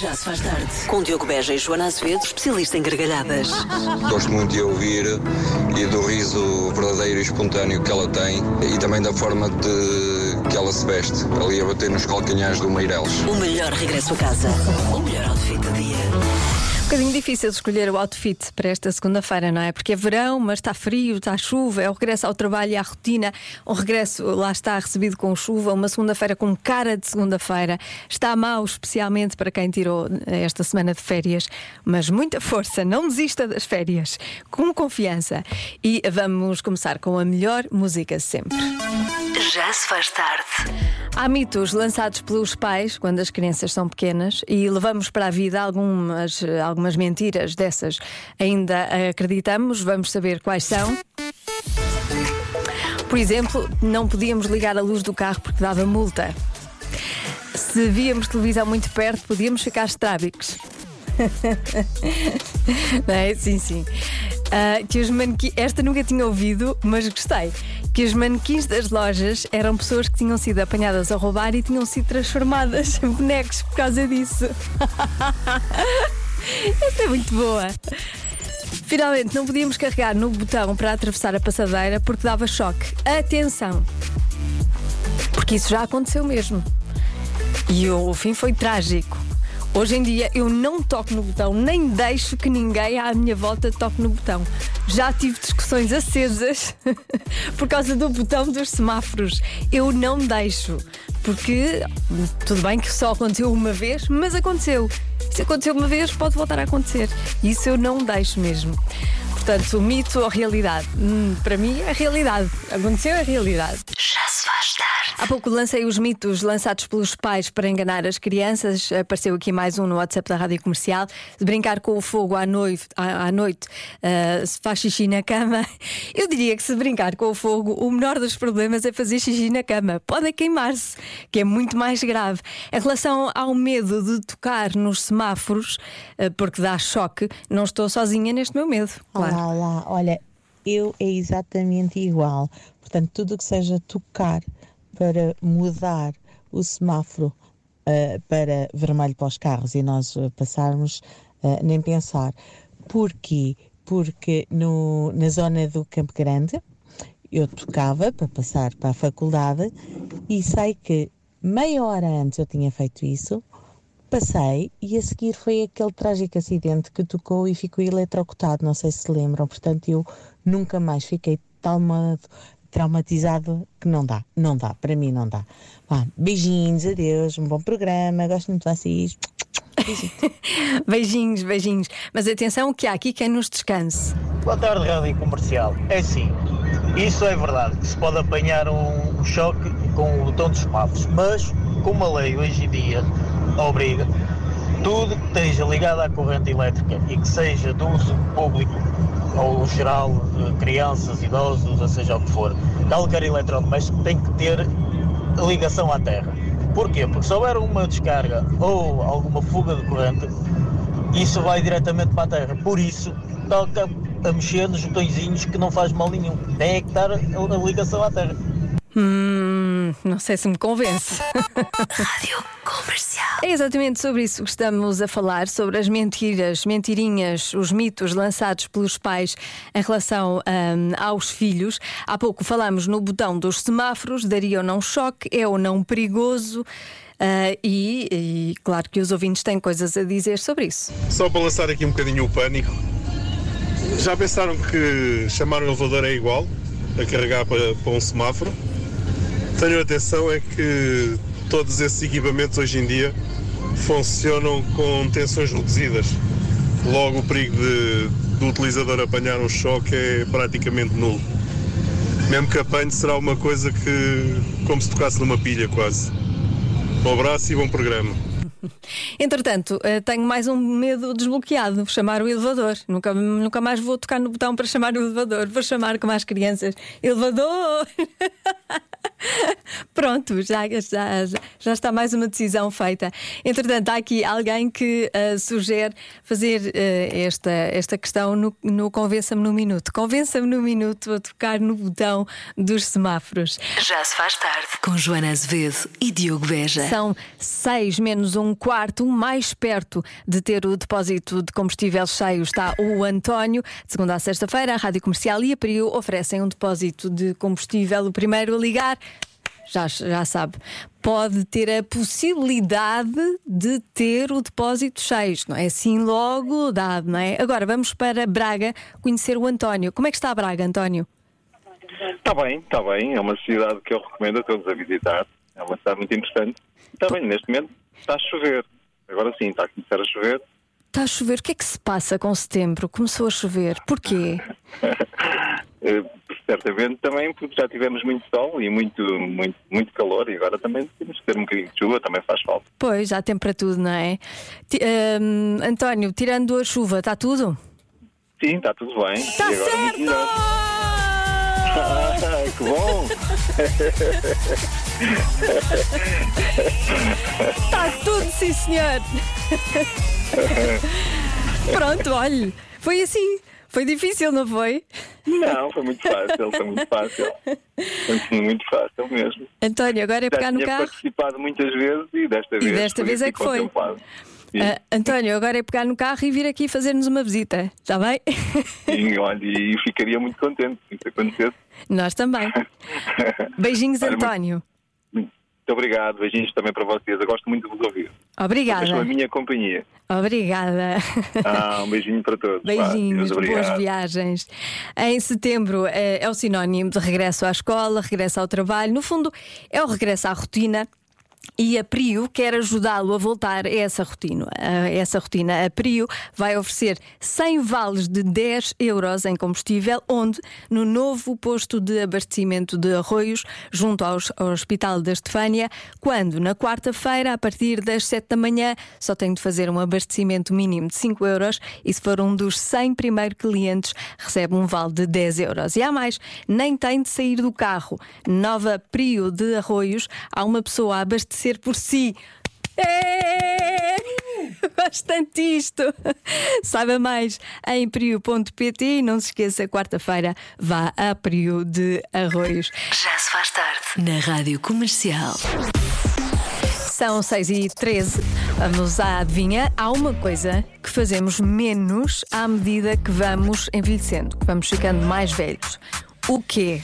Já se faz tarde. Com Diogo Beja e Joana Azevedo, especialista em gargalhadas. Gosto muito de ouvir e do riso verdadeiro e espontâneo que ela tem e também da forma de que ela se veste, ali a bater nos calcanhares do Meireles. O melhor regresso a casa. O melhor. Um bocadinho difícil escolher o outfit para esta segunda-feira, não é? Porque é verão, mas está frio, está chuva, é o regresso ao trabalho e à rotina. Um regresso, lá está, recebido com chuva, uma segunda-feira com cara de segunda-feira. Está mal, especialmente para quem tirou esta semana de férias, mas muita força, não desista das férias, com confiança. E vamos começar com a melhor música sempre. Já se faz tarde. Há mitos lançados pelos pais quando as crianças são pequenas e levamos para a vida algumas, algumas mentiras dessas. Ainda acreditamos, vamos saber quais são. Por exemplo, não podíamos ligar a luz do carro porque dava multa. Se víamos televisão muito perto, podíamos ficar estrábicos. Não é? Sim, sim. Uh, que os manequins. Esta nunca tinha ouvido, mas gostei. Que os manequins das lojas eram pessoas que tinham sido apanhadas a roubar e tinham sido transformadas em bonecos por causa disso. Esta é muito boa. Finalmente, não podíamos carregar no botão para atravessar a passadeira porque dava choque. Atenção! Porque isso já aconteceu mesmo. E o fim foi trágico. Hoje em dia eu não toco no botão, nem deixo que ninguém à minha volta toque no botão. Já tive discussões acesas por causa do botão dos semáforos. Eu não deixo, porque tudo bem que só aconteceu uma vez, mas aconteceu. Se aconteceu uma vez, pode voltar a acontecer. Isso eu não deixo mesmo. Portanto, mito ou realidade? Hum, para mim é realidade. Aconteceu é realidade. Há pouco lancei os mitos lançados pelos pais para enganar as crianças. Apareceu aqui mais um no WhatsApp da Rádio Comercial. Brincar com o fogo à noite, à noite uh, se faz xixi na cama. Eu diria que se brincar com o fogo, o menor dos problemas é fazer xixi na cama. Pode queimar-se, que é muito mais grave. Em relação ao medo de tocar nos semáforos, uh, porque dá choque, não estou sozinha neste meu medo. Claro. Olá, olá. Olha, eu é exatamente igual. Portanto, tudo o que seja tocar para mudar o semáforo uh, para vermelho para os carros e nós uh, passarmos, uh, nem pensar. Porquê? Porque no, na zona do Campo Grande eu tocava para passar para a faculdade e sei que meia hora antes eu tinha feito isso, passei e a seguir foi aquele trágico acidente que tocou e ficou eletrocutado, não sei se se lembram, portanto eu nunca mais fiquei tal modo traumatizado que não dá, não dá, para mim não dá. Vá, beijinhos, adeus, um bom programa, gosto muito de vocês. beijinhos, beijinhos. Mas atenção que há aqui quem nos descanse. Boa tarde, Rádio Comercial. É sim, isso é verdade, que se pode apanhar um, choque com o botão dos semáforos, mas como a lei hoje em dia obriga, tudo que esteja ligado à corrente elétrica e que seja de uso público ou geral, crianças, idosos, ou seja o que for, qualquer eletrodoméstico tem que ter ligação à terra. Porquê? Porque se houver uma descarga ou alguma fuga de corrente, isso vai diretamente para a terra. Por isso, toca a mexer nos botõezinhos que não faz mal nenhum. Tem é que dar a ligação à terra. Hum, não sei se me convence. Rádio Comercial. É exatamente sobre isso que estamos a falar, sobre as mentiras, mentirinhas, os mitos lançados pelos pais em relação hum, aos filhos. Há pouco falamos no botão dos semáforos, daria ou não choque, é ou não perigoso. Uh, e, e claro que os ouvintes têm coisas a dizer sobre isso. Só para lançar aqui um bocadinho o pânico. Já pensaram que chamar um elevador é igual a carregar para, para um semáforo? Tenham atenção é que todos esses equipamentos hoje em dia funcionam com tensões reduzidas. Logo o perigo de, do utilizador apanhar um choque é praticamente nulo. Mesmo que apanhe será uma coisa que como se tocasse numa pilha quase. Um abraço e bom programa. Entretanto, eh, tenho mais um medo desbloqueado: chamar o elevador. Nunca, nunca mais vou tocar no botão para chamar o elevador. Vou chamar como as crianças: elevador! Pronto, já, já, já está mais uma decisão feita. Entretanto, há aqui alguém que uh, sugere fazer uh, esta, esta questão no, no Convença-me no Minuto. Convença-me no Minuto a tocar no botão dos semáforos. Já se faz tarde. Com Joana Azevedo e Diogo Beja. São 6 menos um quarto mais perto de ter o depósito de combustível cheio está o António. De segunda a sexta-feira, a Rádio Comercial e a Prio oferecem um depósito de combustível. O primeiro a ligar, já, já sabe, pode ter a possibilidade de ter o depósito cheio. Não é assim logo dado, não é? Agora vamos para Braga conhecer o António. Como é que está Braga, António? Está bem, está bem. É uma cidade que eu recomendo a todos a visitar. É uma cidade muito interessante. Está bem, neste momento está a chover. Agora sim, está a começar a chover. Está a chover. O que é que se passa com setembro? Começou a chover. Porquê? Certamente também porque já tivemos muito sol e muito, muito, muito calor e agora também temos que ter um bocadinho de chuva, também faz falta. Pois, há tempo para tudo, não é? Ti- hum, António, tirando a chuva, está tudo? Sim, está tudo bem. Está e certo! Ah, que bom! Está tudo, sim, senhor! Pronto, olhe, foi assim. Foi difícil, não foi? Não, foi muito fácil, foi muito fácil. Foi muito fácil mesmo. António, agora é Já pegar no carro. participado muitas vezes e desta vez. desta vez é que foi. Ah, António, agora é pegar no carro e vir aqui fazer-nos uma visita, está bem? sim, olha, e ficaria muito contente se isso acontecesse. Nós também. Beijinhos, Olha, muito- António. Muito obrigado, beijinhos também para vocês. Eu gosto muito ouvir. Obrigada. São a minha companhia. Obrigada. Ah, um beijinho para todos. Beijinhos, boas viagens. Em setembro eh, é o sinónimo de regresso à escola, regresso ao trabalho. No fundo, é o regresso à rotina. E a Prio quer ajudá-lo a voltar a essa rotina. A essa rotina. A Prio vai oferecer 100 vales de 10 euros em combustível, onde no novo posto de abastecimento de arroios, junto aos- ao Hospital da Estefânia, quando na quarta-feira, a partir das 7 da manhã, só tem de fazer um abastecimento mínimo de 5 euros e se for um dos 100 primeiros clientes, recebe um vale de 10 euros. E há mais, nem tem de sair do carro. Nova Prio de Arroios, há uma pessoa a abastecer por si. É! Bastante isto. Saiba mais em prio.pt e não se esqueça, quarta-feira vá a Prio de Arroios. Já se faz tarde na Rádio Comercial. São 6 e 13 Vamos à adivinha. Há uma coisa que fazemos menos à medida que vamos envelhecendo, que vamos ficando mais velhos. O quê?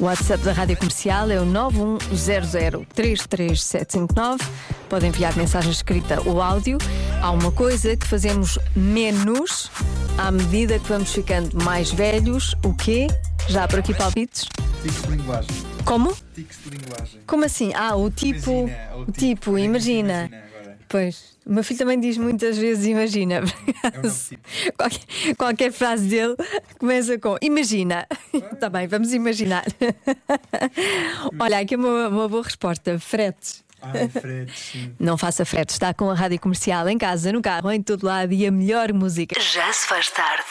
O WhatsApp da Rádio Comercial é o 910033759. Pode enviar mensagem escrita ou áudio. Há uma coisa que fazemos menos à medida que vamos ficando mais velhos. O quê? Já por aqui palpites? Tics de linguagem. Como? Tics de linguagem. Como assim? Ah, o tipo. Imagina, o tipo. tipo, imagina. imagina? Pois, o meu filho também diz muitas vezes imagina. É qualquer, qualquer frase dele começa com imagina. Está bem, vamos imaginar. Olha, aqui uma, uma boa resposta. Fretes. Ai, sim. Não faça fretes, está com a rádio comercial em casa, no carro, em todo lado e a melhor música. Já se faz tarde.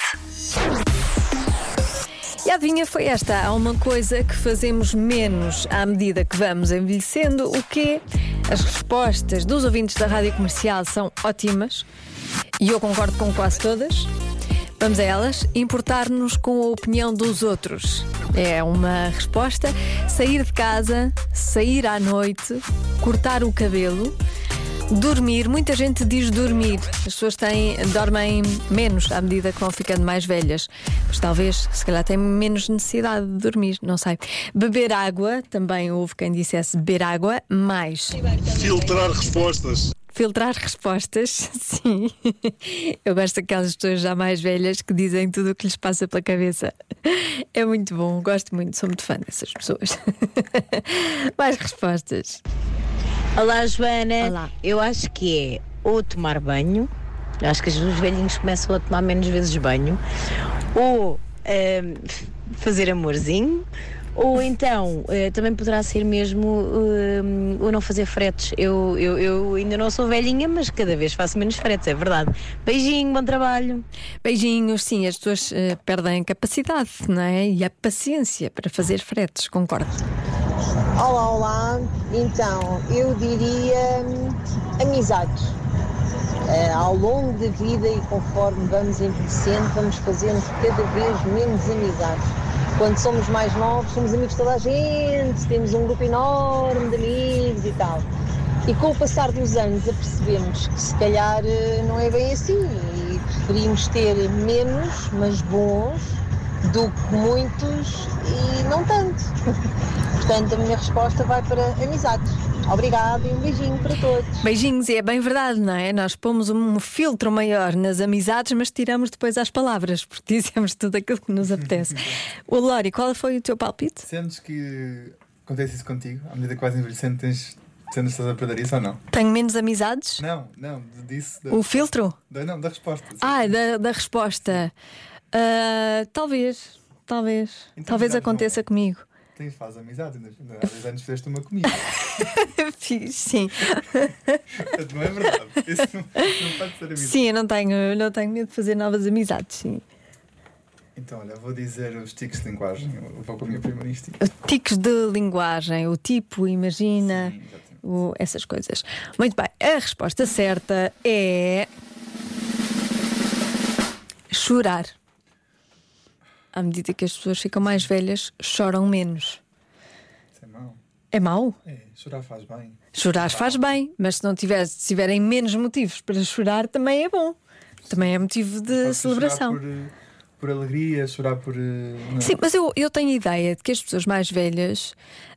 E a adivinha foi esta: há uma coisa que fazemos menos à medida que vamos envelhecendo, o quê? As respostas dos ouvintes da rádio comercial são ótimas e eu concordo com quase todas. Vamos a elas. Importar-nos com a opinião dos outros. É uma resposta. Sair de casa, sair à noite, cortar o cabelo. Dormir, muita gente diz dormir. As pessoas têm, dormem menos à medida que vão ficando mais velhas. Mas talvez, se calhar, têm menos necessidade de dormir, não sei. Beber água, também houve quem dissesse beber água, mais. Filtrar respostas. Filtrar respostas, sim. Eu gosto daquelas pessoas já mais velhas que dizem tudo o que lhes passa pela cabeça. É muito bom, gosto muito, sou muito fã dessas pessoas. Mais respostas. Olá, Joana. Olá. Eu acho que é ou tomar banho, eu acho que os velhinhos começam a tomar menos vezes banho, ou ahm, fazer amorzinho, ou então eh, também poderá ser mesmo ahm, o não fazer fretes. Eu, eu, eu ainda não sou velhinha, mas cada vez faço menos fretes, é verdade. Beijinho, bom trabalho. Beijinhos, sim, as pessoas eh, perdem capacidade, não é? E a paciência para fazer fretes, concordo. Olá, olá. Então, eu diria hum, amizades. Eh, ao longo da vida e conforme vamos envelhecendo, vamos fazendo cada vez menos amizades. Quando somos mais novos, somos amigos de toda a gente, temos um grupo enorme de amigos e tal. E com o passar dos anos apercebemos que se calhar eh, não é bem assim e preferimos ter menos, mas bons, do que muitos e não tanto. Portanto, a minha resposta vai para amizades. Obrigada e um beijinho para todos. Beijinhos, e é bem verdade, não é? Nós pomos um filtro maior nas amizades, mas tiramos depois as palavras, porque dizemos tudo aquilo que nos apetece. O Lori, qual foi o teu palpite? Sentes que acontece isso contigo? À medida que vais envelhecendo, tens, sentes estás a perder isso ou não? Tenho menos amizades? Não, não, disso. Da, O filtro? da- não, da resposta. sim. Ah, da, da resposta. Ah, talvez, talvez. Então, talvez aconteça comigo. Tens, faz amizade, ainda há 10 anos fizeste uma comigo. Fiz, Sim. Não é verdade. Isso não, não pode ser amizade. Sim, eu não tenho, não tenho medo de fazer novas amizades, sim. Então, olha, vou dizer os tiques de linguagem. Eu vou com a minha prima nisto. Tiques de linguagem, o tipo, imagina, o- essas coisas. Muito bem, a resposta certa é. chorar. À medida que as pessoas ficam mais velhas, choram menos. Isso é mau. É mau? É, chorar faz bem. Chorar faz bem, mas se não tiver, se tiverem menos motivos para chorar, também é bom. Também é motivo de celebração. Chorar por, eh, por alegria, chorar por. eh, não. Sim, mas eu, eu tenho a ideia de que as pessoas mais velhas,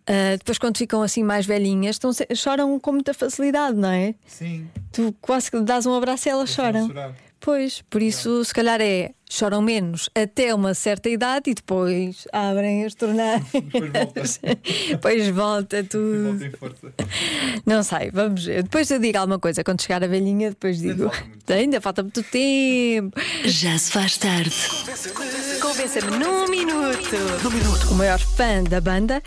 ah, depois quando ficam assim mais velhinhas, estão choram com muita facilidade, não é? Sim. Tu quase que dás um abraço e elas choram. Pois, por isso, se calhar é choram menos até uma certa idade e depois abrem as torneiras. Depois volta. depois volta tudo. Volta em força. Não sei, vamos ver. Depois eu digo alguma coisa. Quando chegar a velhinha, depois digo. Ainda falta muito tempo. Já se faz tarde. Convença-me num minuto. Num minuto. O maior fã da banda.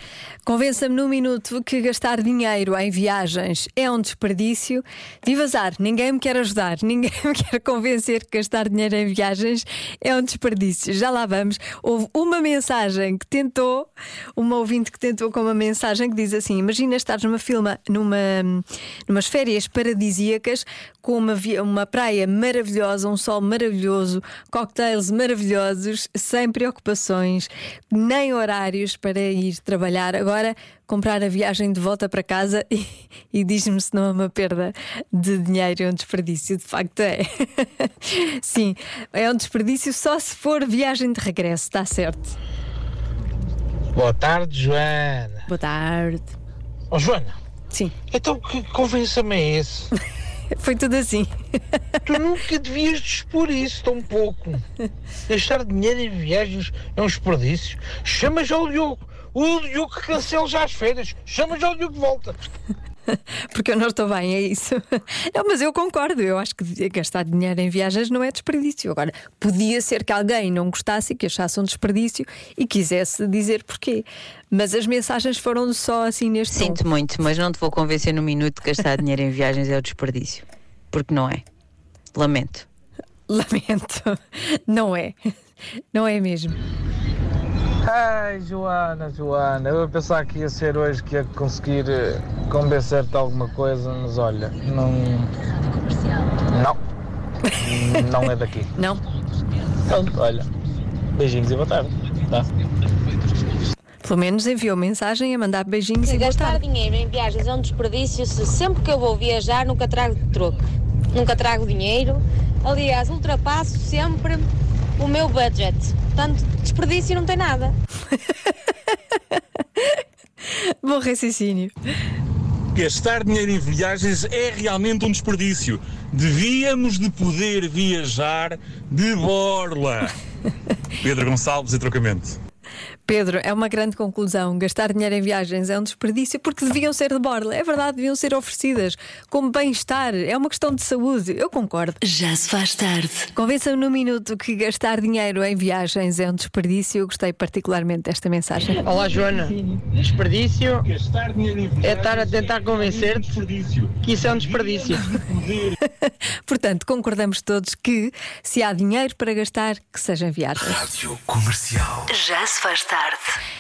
Convença-me num minuto que gastar dinheiro em viagens é um desperdício. Viva azar, ninguém me quer ajudar, ninguém me quer convencer que gastar dinheiro em viagens é um desperdício. Já lá vamos. Houve uma mensagem que tentou, uma ouvinte que tentou com uma mensagem que diz assim: Imagina estar numa filma, numa, numas férias paradisíacas com uma, uma praia maravilhosa, um sol maravilhoso, cocktails maravilhosos, sem preocupações, nem horários para ir trabalhar. Agora, comprar a viagem de volta para casa e, e diz-me se não é uma perda de dinheiro, é um desperdício. De facto, é. Sim, é um desperdício só se for viagem de regresso, está certo. Boa tarde, Joana. Boa tarde. Oh, Joana. Sim. Então que convença-me é esse? Foi tudo assim. Tu nunca devias dispor isso tão pouco. Gastar dinheiro em viagens é um desperdício. Chama já o Diogo. O Diogo cancela já as férias. Chama já o Diogo de volta. Porque eu não estou bem, é isso. Não, mas eu concordo. Eu acho que gastar dinheiro em viagens não é desperdício. Agora, podia ser que alguém não gostasse que achasse um desperdício e quisesse dizer porquê. Mas as mensagens foram só assim neste tom. Sinto muito, mas não te vou convencer no minuto que gastar dinheiro em viagens é o desperdício. Porque não é. Lamento. Lamento. Não é. Não é mesmo. Ai, Joana, Joana, eu ia pensar que ia ser hoje que ia conseguir eh, convencer-te alguma coisa, mas olha, não. Não. Não é daqui. Não. Pronto, olha. Beijinhos e boa tarde. Tá? Pelo menos enviou mensagem a mandar beijinhos e boa gastar tarde. dinheiro em viagens é um desperdício se sempre que eu vou viajar nunca trago troco, nunca trago dinheiro. Aliás, ultrapasso sempre o meu budget. Portanto, desperdício não tem nada. Bom raciocínio. Gastar dinheiro em viagens é realmente um desperdício. Devíamos de poder viajar de borla. Pedro Gonçalves e trocamento. Pedro, é uma grande conclusão. Gastar dinheiro em viagens é um desperdício porque deviam ser de borla. É verdade, deviam ser oferecidas como bem-estar. É uma questão de saúde. Eu concordo. Já se faz tarde. Convença-me num minuto que gastar dinheiro em viagens é um desperdício. Eu gostei particularmente desta mensagem. Olá, Joana. Desperdício é estar a tentar convencer-te que isso é um desperdício. Portanto, concordamos todos que se há dinheiro para gastar, que seja em viagens. Rádio Comercial. Já se faz tarde.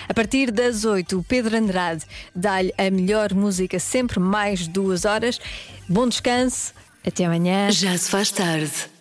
A partir das 8, o Pedro Andrade dá-lhe a melhor música, sempre mais duas horas. Bom descanso. Até amanhã. Já se faz tarde.